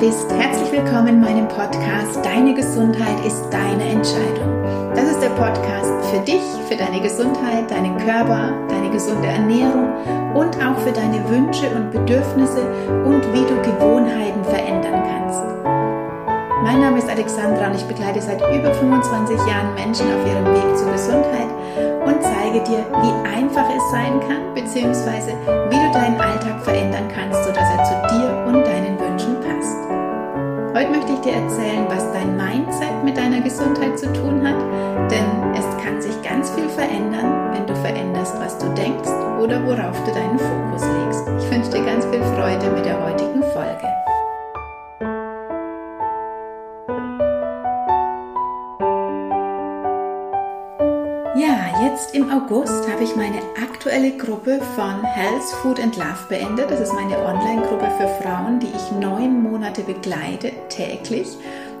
bist, herzlich willkommen in meinem Podcast Deine Gesundheit ist deine Entscheidung. Das ist der Podcast für dich, für deine Gesundheit, deinen Körper, deine gesunde Ernährung und auch für deine Wünsche und Bedürfnisse und wie du Gewohnheiten verändern kannst. Mein Name ist Alexandra und ich begleite seit über 25 Jahren Menschen auf ihrem Weg zur Gesundheit und zeige dir, wie einfach es sein kann, beziehungsweise wie du deinen Alltag verändern kannst, sodass ich dir erzählen, was dein Mindset mit deiner Gesundheit zu tun hat, denn es kann sich ganz viel verändern, wenn du veränderst, was du denkst oder worauf du deinen Fokus legst. Ich wünsche dir ganz viel Freude mit der heutigen Folge. August habe ich meine aktuelle Gruppe von Health, Food and Love beendet. Das ist meine Online-Gruppe für Frauen, die ich neun Monate begleite, täglich.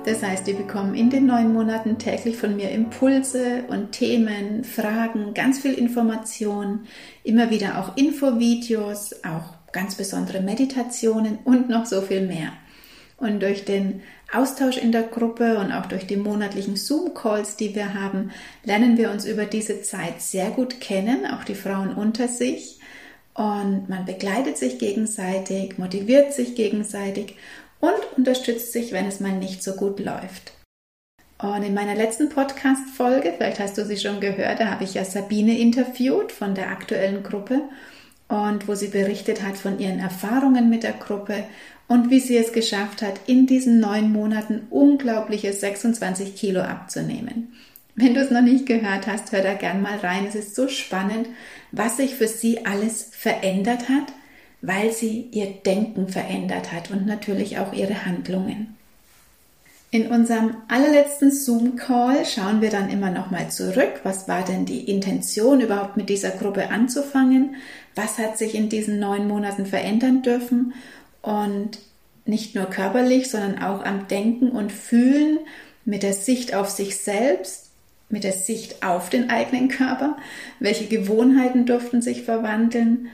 Das heißt, die bekommen in den neun Monaten täglich von mir Impulse und Themen, Fragen, ganz viel Information, immer wieder auch Infovideos, auch ganz besondere Meditationen und noch so viel mehr. Und durch den Austausch in der Gruppe und auch durch die monatlichen Zoom-Calls, die wir haben, lernen wir uns über diese Zeit sehr gut kennen, auch die Frauen unter sich. Und man begleitet sich gegenseitig, motiviert sich gegenseitig und unterstützt sich, wenn es mal nicht so gut läuft. Und in meiner letzten Podcast-Folge, vielleicht hast du sie schon gehört, da habe ich ja Sabine interviewt von der aktuellen Gruppe und wo sie berichtet hat von ihren Erfahrungen mit der Gruppe und wie sie es geschafft hat, in diesen neun Monaten unglaubliche 26 Kilo abzunehmen. Wenn du es noch nicht gehört hast, hör da gern mal rein. Es ist so spannend, was sich für sie alles verändert hat, weil sie ihr Denken verändert hat und natürlich auch ihre Handlungen. In unserem allerletzten Zoom-Call schauen wir dann immer noch mal zurück. Was war denn die Intention, überhaupt mit dieser Gruppe anzufangen? Was hat sich in diesen neun Monaten verändern dürfen? und nicht nur körperlich, sondern auch am Denken und Fühlen mit der Sicht auf sich selbst, mit der Sicht auf den eigenen Körper, welche Gewohnheiten durften sich verwandeln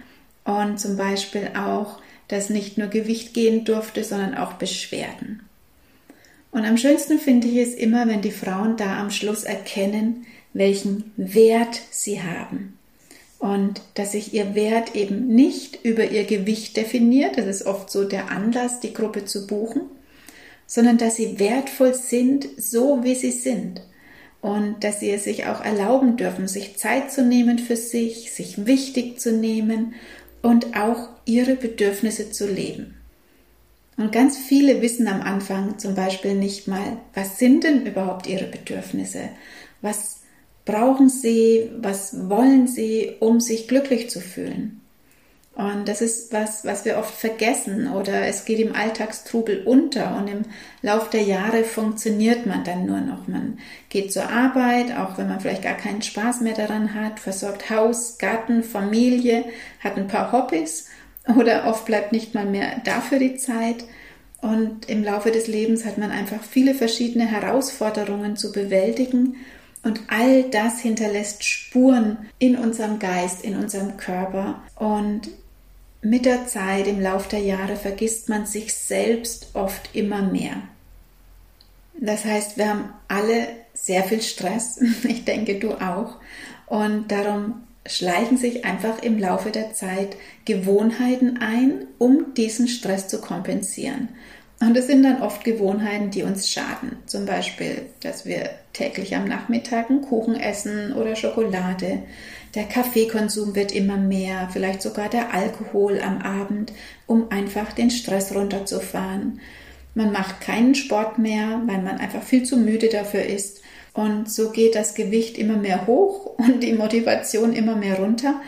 und zum Beispiel auch, dass nicht nur Gewicht gehen durfte, sondern auch Beschwerden. Und am schönsten finde ich es immer, wenn die Frauen da am Schluss erkennen, welchen Wert sie haben und dass sich ihr Wert eben nicht über ihr Gewicht definiert, das ist oft so der Anlass, die Gruppe zu buchen, sondern dass sie wertvoll sind, so wie sie sind und dass sie es sich auch erlauben dürfen, sich Zeit zu nehmen für sich, sich wichtig zu nehmen und auch ihre Bedürfnisse zu leben. Und ganz viele wissen am Anfang zum Beispiel nicht mal, was sind denn überhaupt ihre Bedürfnisse? Was brauchen sie, was wollen sie, um sich glücklich zu fühlen. Und das ist was, was wir oft vergessen oder es geht im Alltagstrubel unter und im Lauf der Jahre funktioniert man dann nur noch. Man geht zur Arbeit, auch wenn man vielleicht gar keinen Spaß mehr daran hat, versorgt Haus, Garten, Familie, hat ein paar Hobbys oder oft bleibt nicht mal mehr dafür die Zeit. Und im Laufe des Lebens hat man einfach viele verschiedene Herausforderungen zu bewältigen und all das hinterlässt Spuren in unserem Geist, in unserem Körper. Und mit der Zeit, im Lauf der Jahre, vergisst man sich selbst oft immer mehr. Das heißt, wir haben alle sehr viel Stress. Ich denke, du auch. Und darum schleichen sich einfach im Laufe der Zeit Gewohnheiten ein, um diesen Stress zu kompensieren. Und es sind dann oft Gewohnheiten, die uns schaden. Zum Beispiel, dass wir täglich am Nachmittag einen Kuchen essen oder Schokolade. Der Kaffeekonsum wird immer mehr, vielleicht sogar der Alkohol am Abend, um einfach den Stress runterzufahren. Man macht keinen Sport mehr, weil man einfach viel zu müde dafür ist. Und so geht das Gewicht immer mehr hoch und die Motivation immer mehr runter.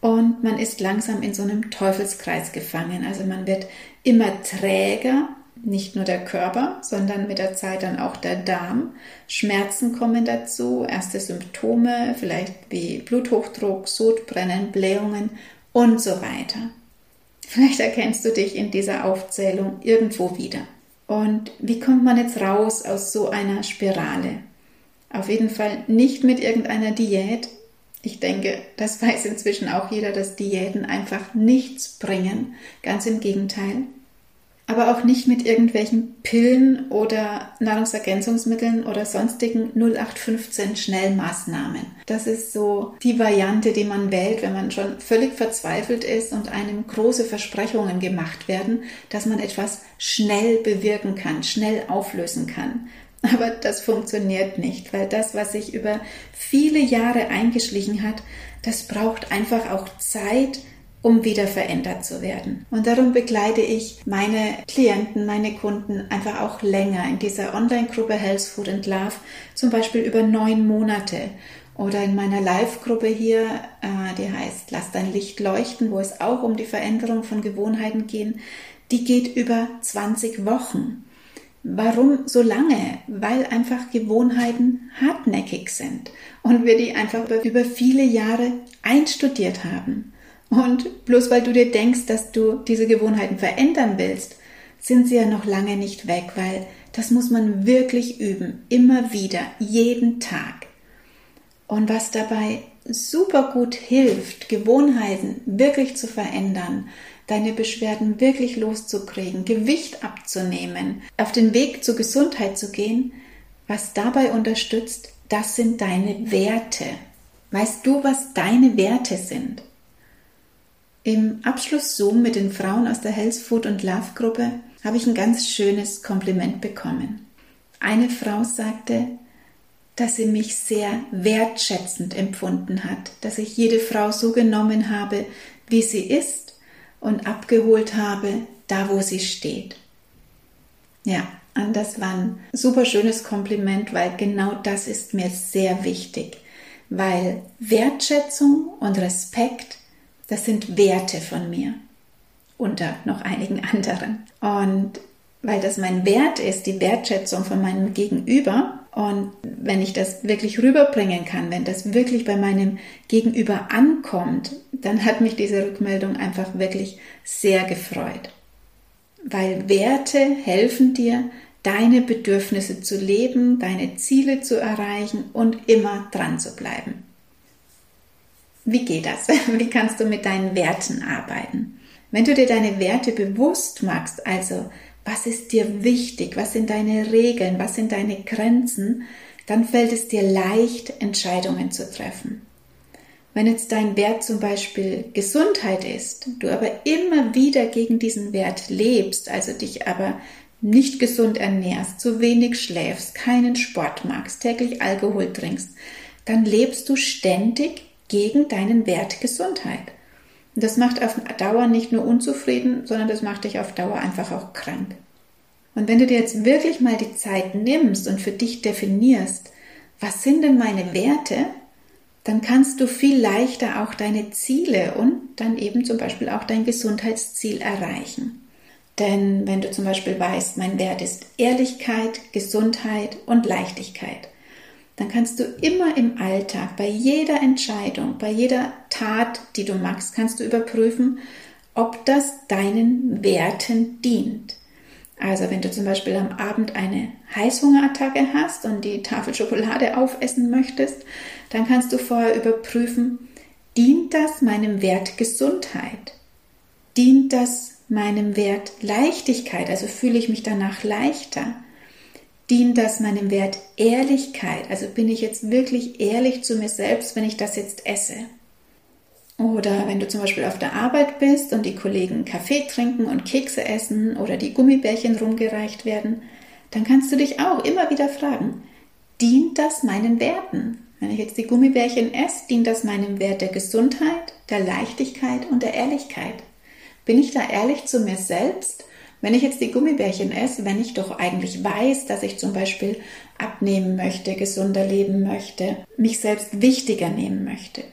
Und man ist langsam in so einem Teufelskreis gefangen. Also man wird immer träger nicht nur der Körper, sondern mit der Zeit dann auch der Darm. Schmerzen kommen dazu, erste Symptome, vielleicht wie Bluthochdruck, Sodbrennen, Blähungen und so weiter. Vielleicht erkennst du dich in dieser Aufzählung irgendwo wieder. Und wie kommt man jetzt raus aus so einer Spirale? Auf jeden Fall nicht mit irgendeiner Diät. Ich denke, das weiß inzwischen auch jeder, dass Diäten einfach nichts bringen. Ganz im Gegenteil. Aber auch nicht mit irgendwelchen Pillen oder Nahrungsergänzungsmitteln oder sonstigen 0815 Schnellmaßnahmen. Das ist so die Variante, die man wählt, wenn man schon völlig verzweifelt ist und einem große Versprechungen gemacht werden, dass man etwas schnell bewirken kann, schnell auflösen kann. Aber das funktioniert nicht, weil das, was sich über viele Jahre eingeschlichen hat, das braucht einfach auch Zeit, um wieder verändert zu werden. Und darum begleite ich meine Klienten, meine Kunden einfach auch länger in dieser Online-Gruppe Health, Food and Love, zum Beispiel über neun Monate. Oder in meiner Live-Gruppe hier, äh, die heißt Lass dein Licht leuchten, wo es auch um die Veränderung von Gewohnheiten geht, die geht über 20 Wochen. Warum so lange? Weil einfach Gewohnheiten hartnäckig sind und wir die einfach über viele Jahre einstudiert haben. Und bloß weil du dir denkst, dass du diese Gewohnheiten verändern willst, sind sie ja noch lange nicht weg, weil das muss man wirklich üben, immer wieder, jeden Tag. Und was dabei super gut hilft, Gewohnheiten wirklich zu verändern, deine Beschwerden wirklich loszukriegen, Gewicht abzunehmen, auf den Weg zur Gesundheit zu gehen, was dabei unterstützt, das sind deine Werte. Weißt du, was deine Werte sind? Im Abschluss-Zoom mit den Frauen aus der Health Food und Love Gruppe habe ich ein ganz schönes Kompliment bekommen. Eine Frau sagte, dass sie mich sehr wertschätzend empfunden hat, dass ich jede Frau so genommen habe, wie sie ist und abgeholt habe, da wo sie steht. Ja, und das war ein super schönes Kompliment, weil genau das ist mir sehr wichtig, weil Wertschätzung und Respekt, das sind Werte von mir unter noch einigen anderen. Und weil das mein Wert ist, die Wertschätzung von meinem Gegenüber. Und wenn ich das wirklich rüberbringen kann, wenn das wirklich bei meinem Gegenüber ankommt, dann hat mich diese Rückmeldung einfach wirklich sehr gefreut. Weil Werte helfen dir, deine Bedürfnisse zu leben, deine Ziele zu erreichen und immer dran zu bleiben. Wie geht das? Wie kannst du mit deinen Werten arbeiten? Wenn du dir deine Werte bewusst machst, also was ist dir wichtig, was sind deine Regeln, was sind deine Grenzen, dann fällt es dir leicht, Entscheidungen zu treffen. Wenn jetzt dein Wert zum Beispiel Gesundheit ist, du aber immer wieder gegen diesen Wert lebst, also dich aber nicht gesund ernährst, zu wenig schläfst, keinen Sport magst, täglich Alkohol trinkst, dann lebst du ständig gegen deinen Wert Gesundheit. Und das macht auf Dauer nicht nur unzufrieden, sondern das macht dich auf Dauer einfach auch krank. Und wenn du dir jetzt wirklich mal die Zeit nimmst und für dich definierst, was sind denn meine Werte, dann kannst du viel leichter auch deine Ziele und dann eben zum Beispiel auch dein Gesundheitsziel erreichen. Denn wenn du zum Beispiel weißt, mein Wert ist Ehrlichkeit, Gesundheit und Leichtigkeit, dann kannst du immer im Alltag, bei jeder Entscheidung, bei jeder Tat, die du machst, kannst du überprüfen, ob das deinen Werten dient. Also wenn du zum Beispiel am Abend eine Heißhungerattacke hast und die Tafel Schokolade aufessen möchtest, dann kannst du vorher überprüfen, dient das meinem Wert Gesundheit? Dient das meinem Wert Leichtigkeit? Also fühle ich mich danach leichter? Dient das meinem Wert Ehrlichkeit? Also bin ich jetzt wirklich ehrlich zu mir selbst, wenn ich das jetzt esse? Oder wenn du zum Beispiel auf der Arbeit bist und die Kollegen Kaffee trinken und Kekse essen oder die Gummibärchen rumgereicht werden, dann kannst du dich auch immer wieder fragen, dient das meinen Werten? Wenn ich jetzt die Gummibärchen esse, dient das meinem Wert der Gesundheit, der Leichtigkeit und der Ehrlichkeit? Bin ich da ehrlich zu mir selbst wenn ich jetzt die Gummibärchen esse, wenn ich doch eigentlich weiß, dass ich zum Beispiel abnehmen möchte, gesunder leben möchte, mich selbst wichtiger nehmen möchte.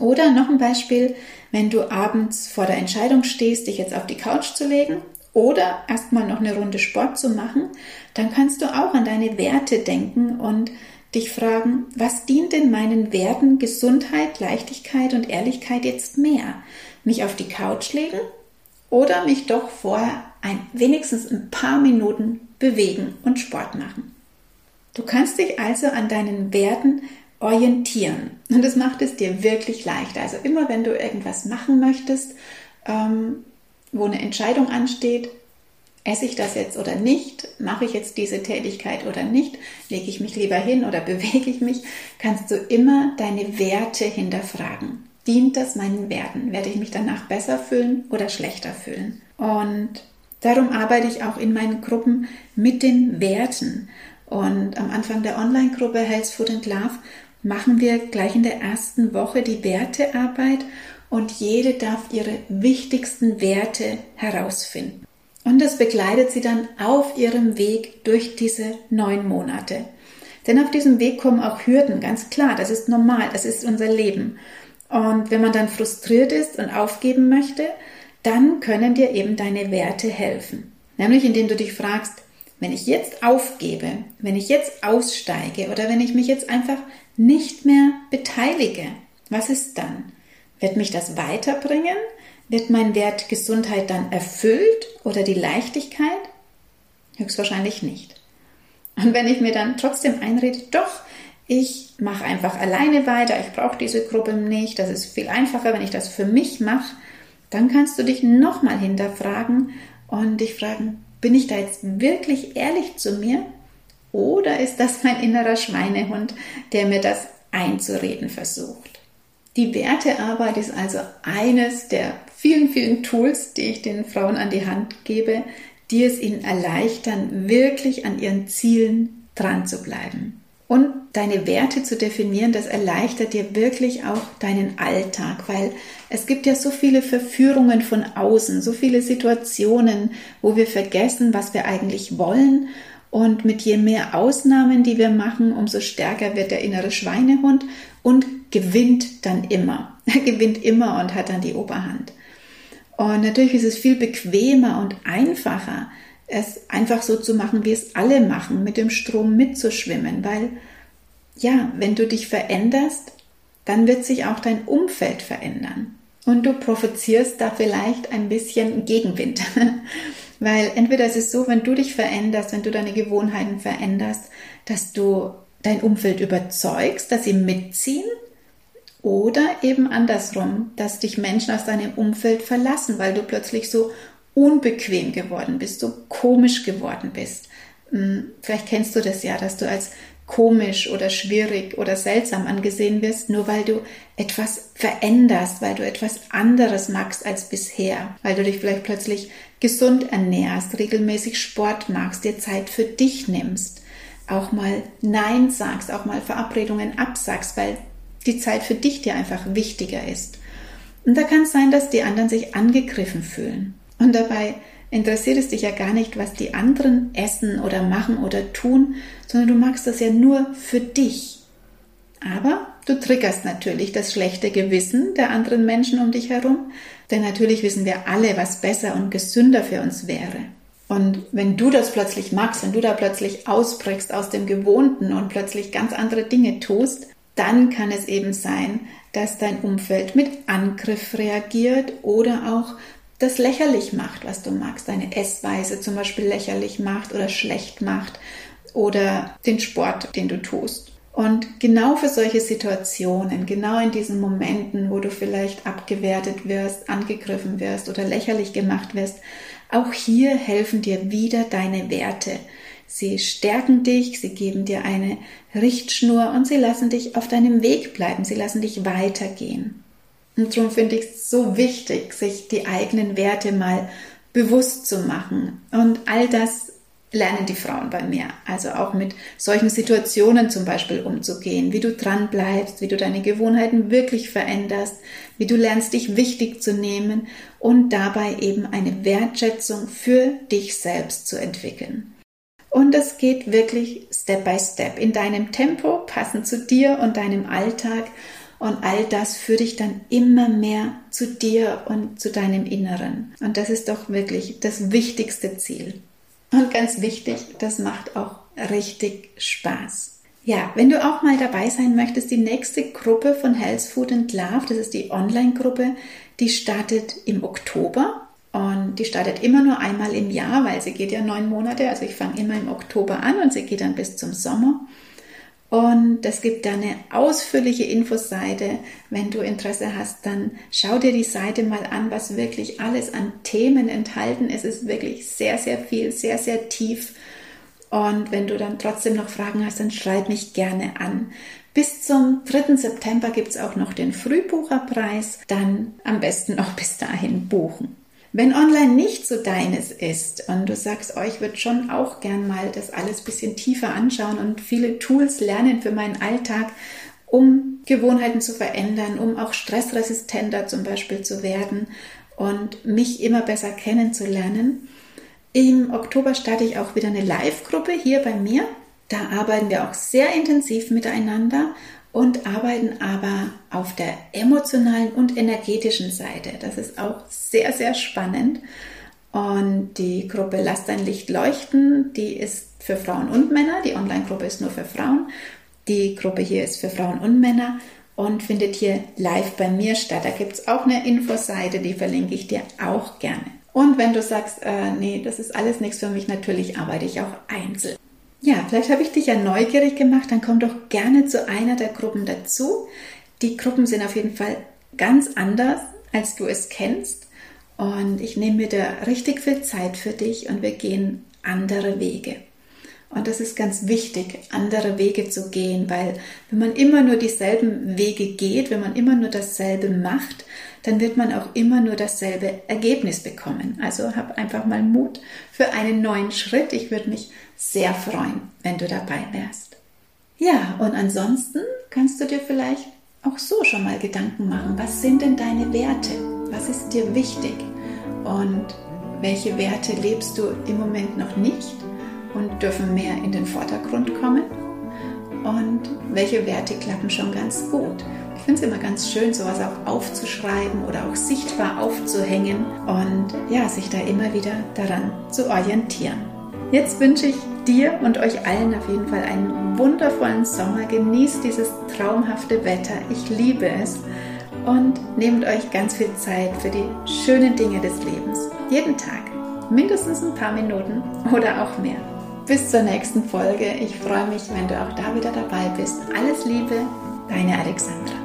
Oder noch ein Beispiel, wenn du abends vor der Entscheidung stehst, dich jetzt auf die Couch zu legen oder erstmal noch eine Runde Sport zu machen, dann kannst du auch an deine Werte denken und dich fragen, was dient in meinen Werten Gesundheit, Leichtigkeit und Ehrlichkeit jetzt mehr? Mich auf die Couch legen oder mich doch vorher ein, wenigstens ein paar Minuten bewegen und Sport machen. Du kannst dich also an deinen Werten orientieren und das macht es dir wirklich leicht. Also immer wenn du irgendwas machen möchtest, ähm, wo eine Entscheidung ansteht, esse ich das jetzt oder nicht? Mache ich jetzt diese Tätigkeit oder nicht? Lege ich mich lieber hin oder bewege ich mich? Kannst du immer deine Werte hinterfragen. Dient das meinen Werten? Werde ich mich danach besser fühlen oder schlechter fühlen? Und darum arbeite ich auch in meinen Gruppen mit den Werten. Und am Anfang der Online-Gruppe Health Food and Love machen wir gleich in der ersten Woche die Wertearbeit und jede darf ihre wichtigsten Werte herausfinden. Und das begleitet sie dann auf ihrem Weg durch diese neun Monate. Denn auf diesem Weg kommen auch Hürden, ganz klar, das ist normal, das ist unser Leben. Und wenn man dann frustriert ist und aufgeben möchte, dann können dir eben deine Werte helfen. Nämlich indem du dich fragst, wenn ich jetzt aufgebe, wenn ich jetzt aussteige oder wenn ich mich jetzt einfach nicht mehr beteilige, was ist dann? Wird mich das weiterbringen? Wird mein Wert Gesundheit dann erfüllt oder die Leichtigkeit? Höchstwahrscheinlich nicht. Und wenn ich mir dann trotzdem einrede, doch, ich mache einfach alleine weiter, ich brauche diese Gruppe nicht, das ist viel einfacher, wenn ich das für mich mache, dann kannst du dich nochmal hinterfragen und dich fragen, bin ich da jetzt wirklich ehrlich zu mir? Oder ist das mein innerer Schweinehund, der mir das einzureden versucht? Die Wertearbeit ist also eines der vielen, vielen Tools, die ich den Frauen an die Hand gebe, die es ihnen erleichtern, wirklich an ihren Zielen dran zu bleiben. Und deine Werte zu definieren, das erleichtert dir wirklich auch deinen Alltag, weil es gibt ja so viele Verführungen von außen, so viele Situationen, wo wir vergessen, was wir eigentlich wollen. Und mit je mehr Ausnahmen, die wir machen, umso stärker wird der innere Schweinehund und gewinnt dann immer. Er gewinnt immer und hat dann die Oberhand. Und natürlich ist es viel bequemer und einfacher, es einfach so zu machen, wie es alle machen, mit dem Strom mitzuschwimmen, weil ja, wenn du dich veränderst, dann wird sich auch dein Umfeld verändern. Und du provozierst da vielleicht ein bisschen Gegenwind. Weil entweder ist es so, wenn du dich veränderst, wenn du deine Gewohnheiten veränderst, dass du dein Umfeld überzeugst, dass sie mitziehen oder eben andersrum, dass dich Menschen aus deinem Umfeld verlassen, weil du plötzlich so unbequem geworden bist, so komisch geworden bist. Hm, vielleicht kennst du das ja, dass du als komisch oder schwierig oder seltsam angesehen wirst, nur weil du etwas veränderst, weil du etwas anderes magst als bisher, weil du dich vielleicht plötzlich gesund ernährst, regelmäßig Sport machst, dir Zeit für dich nimmst, auch mal Nein sagst, auch mal Verabredungen absagst, weil die Zeit für dich dir einfach wichtiger ist. Und da kann es sein, dass die anderen sich angegriffen fühlen. Und dabei interessiert es dich ja gar nicht, was die anderen essen oder machen oder tun, sondern du magst das ja nur für dich. Aber du triggerst natürlich das schlechte Gewissen der anderen Menschen um dich herum, denn natürlich wissen wir alle, was besser und gesünder für uns wäre. Und wenn du das plötzlich magst, wenn du da plötzlich ausbrichst aus dem Gewohnten und plötzlich ganz andere Dinge tust, dann kann es eben sein, dass dein Umfeld mit Angriff reagiert oder auch das lächerlich macht, was du magst, deine Essweise zum Beispiel lächerlich macht oder schlecht macht oder den Sport, den du tust. Und genau für solche Situationen, genau in diesen Momenten, wo du vielleicht abgewertet wirst, angegriffen wirst oder lächerlich gemacht wirst, auch hier helfen dir wieder deine Werte. Sie stärken dich, sie geben dir eine Richtschnur und sie lassen dich auf deinem Weg bleiben, sie lassen dich weitergehen. Und darum finde ich es so wichtig, sich die eigenen Werte mal bewusst zu machen. Und all das lernen die Frauen bei mir. Also auch mit solchen Situationen zum Beispiel umzugehen, wie du dran bleibst, wie du deine Gewohnheiten wirklich veränderst, wie du lernst, dich wichtig zu nehmen und dabei eben eine Wertschätzung für dich selbst zu entwickeln. Und das geht wirklich Step by Step in deinem Tempo, passend zu dir und deinem Alltag und all das führt dich dann immer mehr zu dir und zu deinem Inneren. Und das ist doch wirklich das wichtigste Ziel. Und ganz wichtig, das macht auch richtig Spaß. Ja, wenn du auch mal dabei sein möchtest, die nächste Gruppe von Health Food and Love, das ist die Online-Gruppe, die startet im Oktober und die startet immer nur einmal im Jahr, weil sie geht ja neun Monate. Also ich fange immer im Oktober an und sie geht dann bis zum Sommer. Und es gibt da eine ausführliche Infoseite. Wenn du Interesse hast, dann schau dir die Seite mal an, was wirklich alles an Themen enthalten ist. Es ist wirklich sehr, sehr viel, sehr, sehr tief. Und wenn du dann trotzdem noch Fragen hast, dann schreib mich gerne an. Bis zum 3. September gibt es auch noch den Frühbucherpreis. Dann am besten noch bis dahin buchen. Wenn online nicht so deines ist und du sagst, oh, ich würde schon auch gern mal das alles ein bisschen tiefer anschauen und viele Tools lernen für meinen Alltag, um Gewohnheiten zu verändern, um auch stressresistenter zum Beispiel zu werden und mich immer besser kennenzulernen. Im Oktober starte ich auch wieder eine Live-Gruppe hier bei mir. Da arbeiten wir auch sehr intensiv miteinander und arbeiten aber auf der emotionalen und energetischen Seite. Das ist auch sehr, sehr spannend. Und die Gruppe Lass dein Licht leuchten, die ist für Frauen und Männer. Die Online-Gruppe ist nur für Frauen. Die Gruppe hier ist für Frauen und Männer und findet hier live bei mir statt. Da gibt es auch eine Infoseite, die verlinke ich dir auch gerne. Und wenn du sagst, äh, nee, das ist alles nichts für mich, natürlich arbeite ich auch einzeln. Ja, vielleicht habe ich dich ja neugierig gemacht, dann komm doch gerne zu einer der Gruppen dazu. Die Gruppen sind auf jeden Fall ganz anders, als du es kennst. Und ich nehme mir da richtig viel Zeit für dich und wir gehen andere Wege. Und das ist ganz wichtig, andere Wege zu gehen, weil wenn man immer nur dieselben Wege geht, wenn man immer nur dasselbe macht, dann wird man auch immer nur dasselbe Ergebnis bekommen. Also hab einfach mal Mut für einen neuen Schritt. Ich würde mich sehr freuen, wenn du dabei wärst. Ja, und ansonsten kannst du dir vielleicht auch so schon mal Gedanken machen. Was sind denn deine Werte? Was ist dir wichtig? Und welche Werte lebst du im Moment noch nicht? Und dürfen mehr in den Vordergrund kommen. Und welche Werte klappen schon ganz gut. Ich finde es immer ganz schön, sowas auch aufzuschreiben oder auch sichtbar aufzuhängen und ja, sich da immer wieder daran zu orientieren. Jetzt wünsche ich dir und euch allen auf jeden Fall einen wundervollen Sommer. Genießt dieses traumhafte Wetter. Ich liebe es. Und nehmt euch ganz viel Zeit für die schönen Dinge des Lebens. Jeden Tag. Mindestens ein paar Minuten oder auch mehr. Bis zur nächsten Folge. Ich freue mich, wenn du auch da wieder dabei bist. Alles Liebe, deine Alexandra.